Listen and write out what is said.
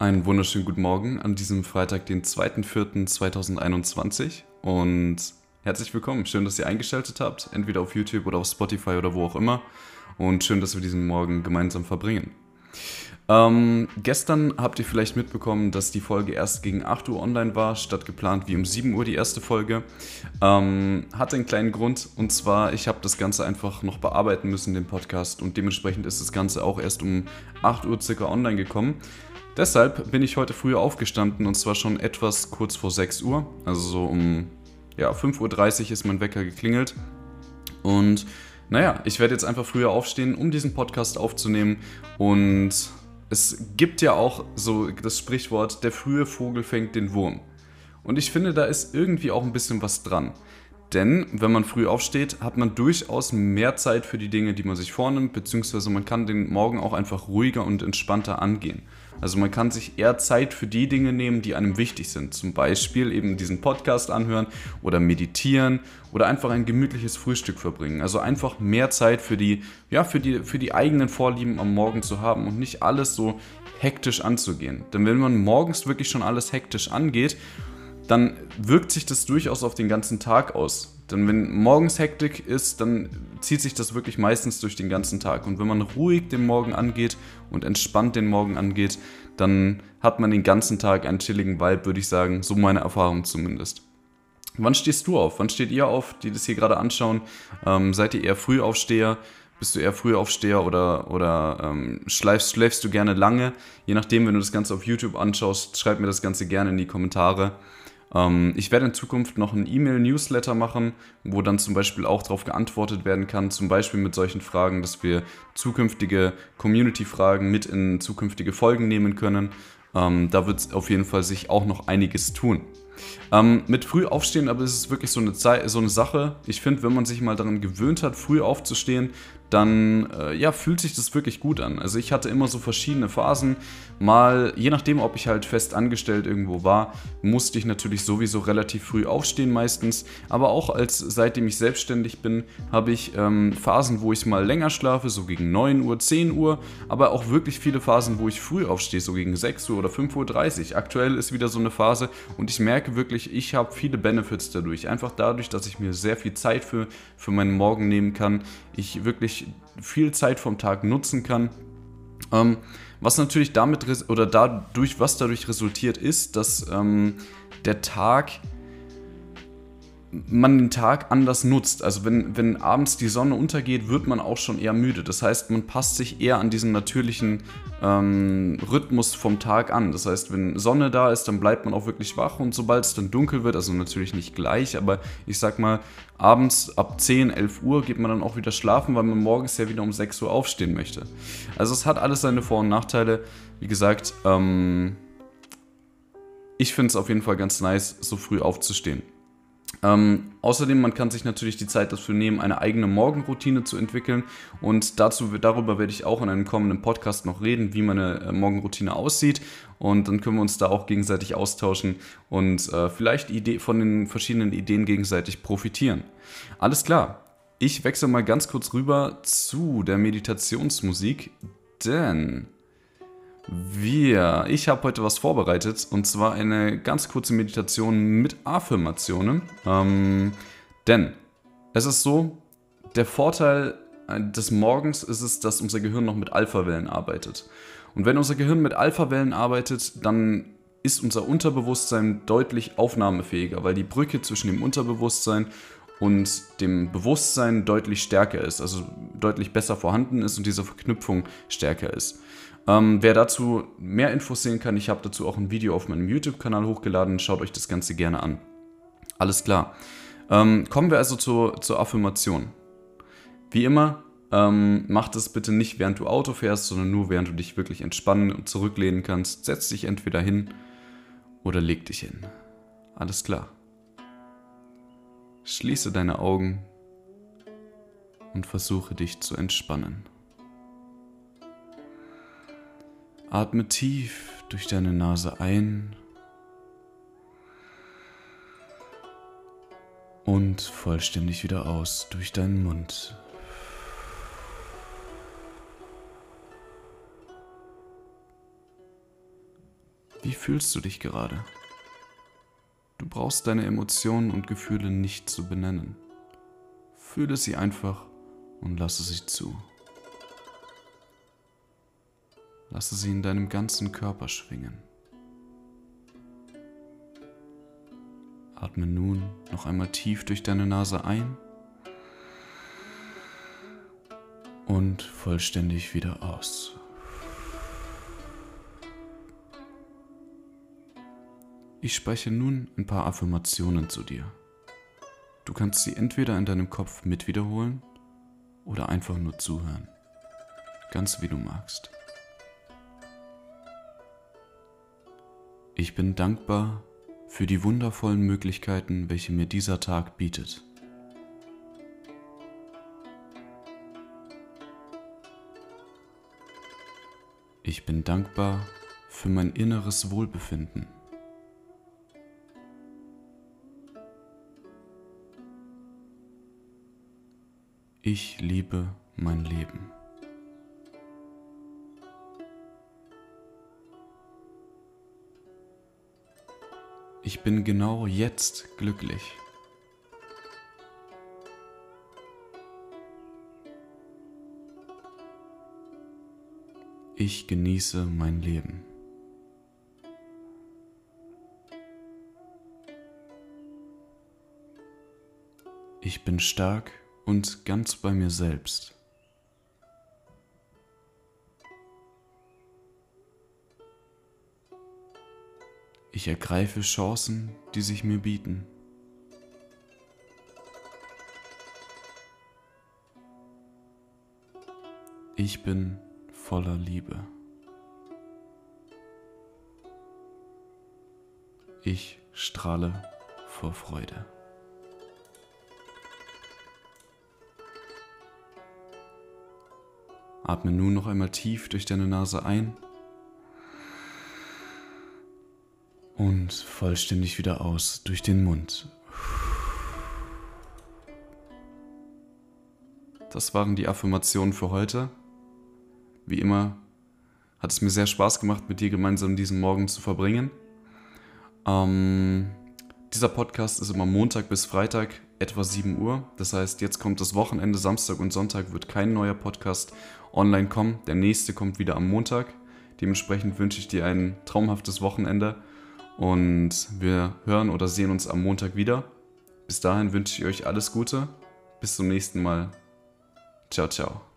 Einen wunderschönen guten Morgen an diesem Freitag, den 2.4.2021 und herzlich willkommen. Schön, dass ihr eingeschaltet habt, entweder auf YouTube oder auf Spotify oder wo auch immer und schön, dass wir diesen Morgen gemeinsam verbringen. Ähm, gestern habt ihr vielleicht mitbekommen, dass die Folge erst gegen 8 Uhr online war, statt geplant wie um 7 Uhr die erste Folge. Ähm, hatte einen kleinen Grund und zwar, ich habe das Ganze einfach noch bearbeiten müssen, den Podcast, und dementsprechend ist das Ganze auch erst um 8 Uhr circa online gekommen. Deshalb bin ich heute früher aufgestanden und zwar schon etwas kurz vor 6 Uhr. Also so um ja, 5.30 Uhr ist mein Wecker geklingelt. Und naja, ich werde jetzt einfach früher aufstehen, um diesen Podcast aufzunehmen. Und es gibt ja auch so das Sprichwort, der frühe Vogel fängt den Wurm. Und ich finde, da ist irgendwie auch ein bisschen was dran. Denn wenn man früh aufsteht, hat man durchaus mehr Zeit für die Dinge, die man sich vornimmt, beziehungsweise man kann den Morgen auch einfach ruhiger und entspannter angehen. Also man kann sich eher Zeit für die Dinge nehmen, die einem wichtig sind. Zum Beispiel eben diesen Podcast anhören oder meditieren oder einfach ein gemütliches Frühstück verbringen. Also einfach mehr Zeit für die, ja, für die, für die eigenen Vorlieben am Morgen zu haben und nicht alles so hektisch anzugehen. Denn wenn man morgens wirklich schon alles hektisch angeht, dann wirkt sich das durchaus auf den ganzen Tag aus. Denn wenn morgens Hektik ist, dann zieht sich das wirklich meistens durch den ganzen Tag. Und wenn man ruhig den Morgen angeht und entspannt den Morgen angeht, dann hat man den ganzen Tag einen chilligen Vibe, würde ich sagen. So meine Erfahrung zumindest. Wann stehst du auf? Wann steht ihr auf, die das hier gerade anschauen? Ähm, seid ihr eher Frühaufsteher? Bist du eher Frühaufsteher oder, oder ähm, schläfst, schläfst du gerne lange? Je nachdem, wenn du das Ganze auf YouTube anschaust, schreib mir das Ganze gerne in die Kommentare. Ähm, ich werde in Zukunft noch einen E-Mail-Newsletter machen, wo dann zum Beispiel auch darauf geantwortet werden kann, zum Beispiel mit solchen Fragen, dass wir zukünftige Community-Fragen mit in zukünftige Folgen nehmen können. Ähm, da wird auf jeden Fall sich auch noch einiges tun. Ähm, mit früh aufstehen, aber es ist wirklich so eine, Zeit, so eine Sache. Ich finde, wenn man sich mal daran gewöhnt hat, früh aufzustehen, dann äh, ja, fühlt sich das wirklich gut an. Also ich hatte immer so verschiedene Phasen. Mal, je nachdem, ob ich halt fest angestellt irgendwo war, musste ich natürlich sowieso relativ früh aufstehen meistens. Aber auch als seitdem ich selbstständig bin, habe ich ähm, Phasen, wo ich mal länger schlafe, so gegen 9 Uhr, 10 Uhr. Aber auch wirklich viele Phasen, wo ich früh aufstehe, so gegen 6 Uhr oder 5.30 Uhr. Aktuell ist wieder so eine Phase und ich merke wirklich, ich habe viele Benefits dadurch. Einfach dadurch, dass ich mir sehr viel Zeit für, für meinen Morgen nehmen kann. Ich wirklich viel Zeit vom Tag nutzen kann. Ähm, was natürlich damit oder dadurch, was dadurch resultiert, ist, dass ähm, der Tag man den Tag anders nutzt. Also wenn, wenn abends die Sonne untergeht, wird man auch schon eher müde. Das heißt, man passt sich eher an diesen natürlichen ähm, Rhythmus vom Tag an. Das heißt, wenn Sonne da ist, dann bleibt man auch wirklich wach und sobald es dann dunkel wird, also natürlich nicht gleich, aber ich sag mal, abends ab 10, 11 Uhr geht man dann auch wieder schlafen, weil man morgens ja wieder um 6 Uhr aufstehen möchte. Also es hat alles seine Vor- und Nachteile. Wie gesagt, ähm, ich finde es auf jeden Fall ganz nice, so früh aufzustehen. Ähm, außerdem, man kann sich natürlich die Zeit dafür nehmen, eine eigene Morgenroutine zu entwickeln. Und dazu, darüber werde ich auch in einem kommenden Podcast noch reden, wie meine äh, Morgenroutine aussieht. Und dann können wir uns da auch gegenseitig austauschen und äh, vielleicht Idee, von den verschiedenen Ideen gegenseitig profitieren. Alles klar. Ich wechsle mal ganz kurz rüber zu der Meditationsmusik, denn wir, ich habe heute was vorbereitet und zwar eine ganz kurze Meditation mit Affirmationen. Ähm, denn es ist so, der Vorteil äh, des Morgens ist es, dass unser Gehirn noch mit Alphawellen arbeitet. Und wenn unser Gehirn mit Alphawellen arbeitet, dann ist unser Unterbewusstsein deutlich aufnahmefähiger, weil die Brücke zwischen dem Unterbewusstsein und dem Bewusstsein deutlich stärker ist, also deutlich besser vorhanden ist und diese Verknüpfung stärker ist. Ähm, wer dazu mehr Infos sehen kann, ich habe dazu auch ein Video auf meinem YouTube-Kanal hochgeladen. Schaut euch das Ganze gerne an. Alles klar. Ähm, kommen wir also zur, zur Affirmation. Wie immer, ähm, mach das bitte nicht während du Auto fährst, sondern nur während du dich wirklich entspannen und zurücklehnen kannst. Setz dich entweder hin oder leg dich hin. Alles klar. Schließe deine Augen und versuche dich zu entspannen. Atme tief durch deine Nase ein und vollständig wieder aus durch deinen Mund. Wie fühlst du dich gerade? Brauchst deine Emotionen und Gefühle nicht zu benennen. Fühle sie einfach und lasse sie zu. Lasse sie in deinem ganzen Körper schwingen. Atme nun noch einmal tief durch deine Nase ein und vollständig wieder aus. Ich spreche nun ein paar Affirmationen zu dir. Du kannst sie entweder in deinem Kopf mit wiederholen oder einfach nur zuhören. Ganz wie du magst. Ich bin dankbar für die wundervollen Möglichkeiten, welche mir dieser Tag bietet. Ich bin dankbar für mein inneres Wohlbefinden. Ich liebe mein Leben. Ich bin genau jetzt glücklich. Ich genieße mein Leben. Ich bin stark und ganz bei mir selbst. Ich ergreife Chancen, die sich mir bieten. Ich bin voller Liebe. Ich strahle vor Freude. Atme nun noch einmal tief durch deine Nase ein und vollständig wieder aus durch den Mund. Das waren die Affirmationen für heute. Wie immer hat es mir sehr Spaß gemacht, mit dir gemeinsam diesen Morgen zu verbringen. Ähm, dieser Podcast ist immer Montag bis Freitag, etwa 7 Uhr. Das heißt, jetzt kommt das Wochenende, Samstag und Sonntag wird kein neuer Podcast online kommen. Der nächste kommt wieder am Montag. Dementsprechend wünsche ich dir ein traumhaftes Wochenende und wir hören oder sehen uns am Montag wieder. Bis dahin wünsche ich euch alles Gute. Bis zum nächsten Mal. Ciao, ciao.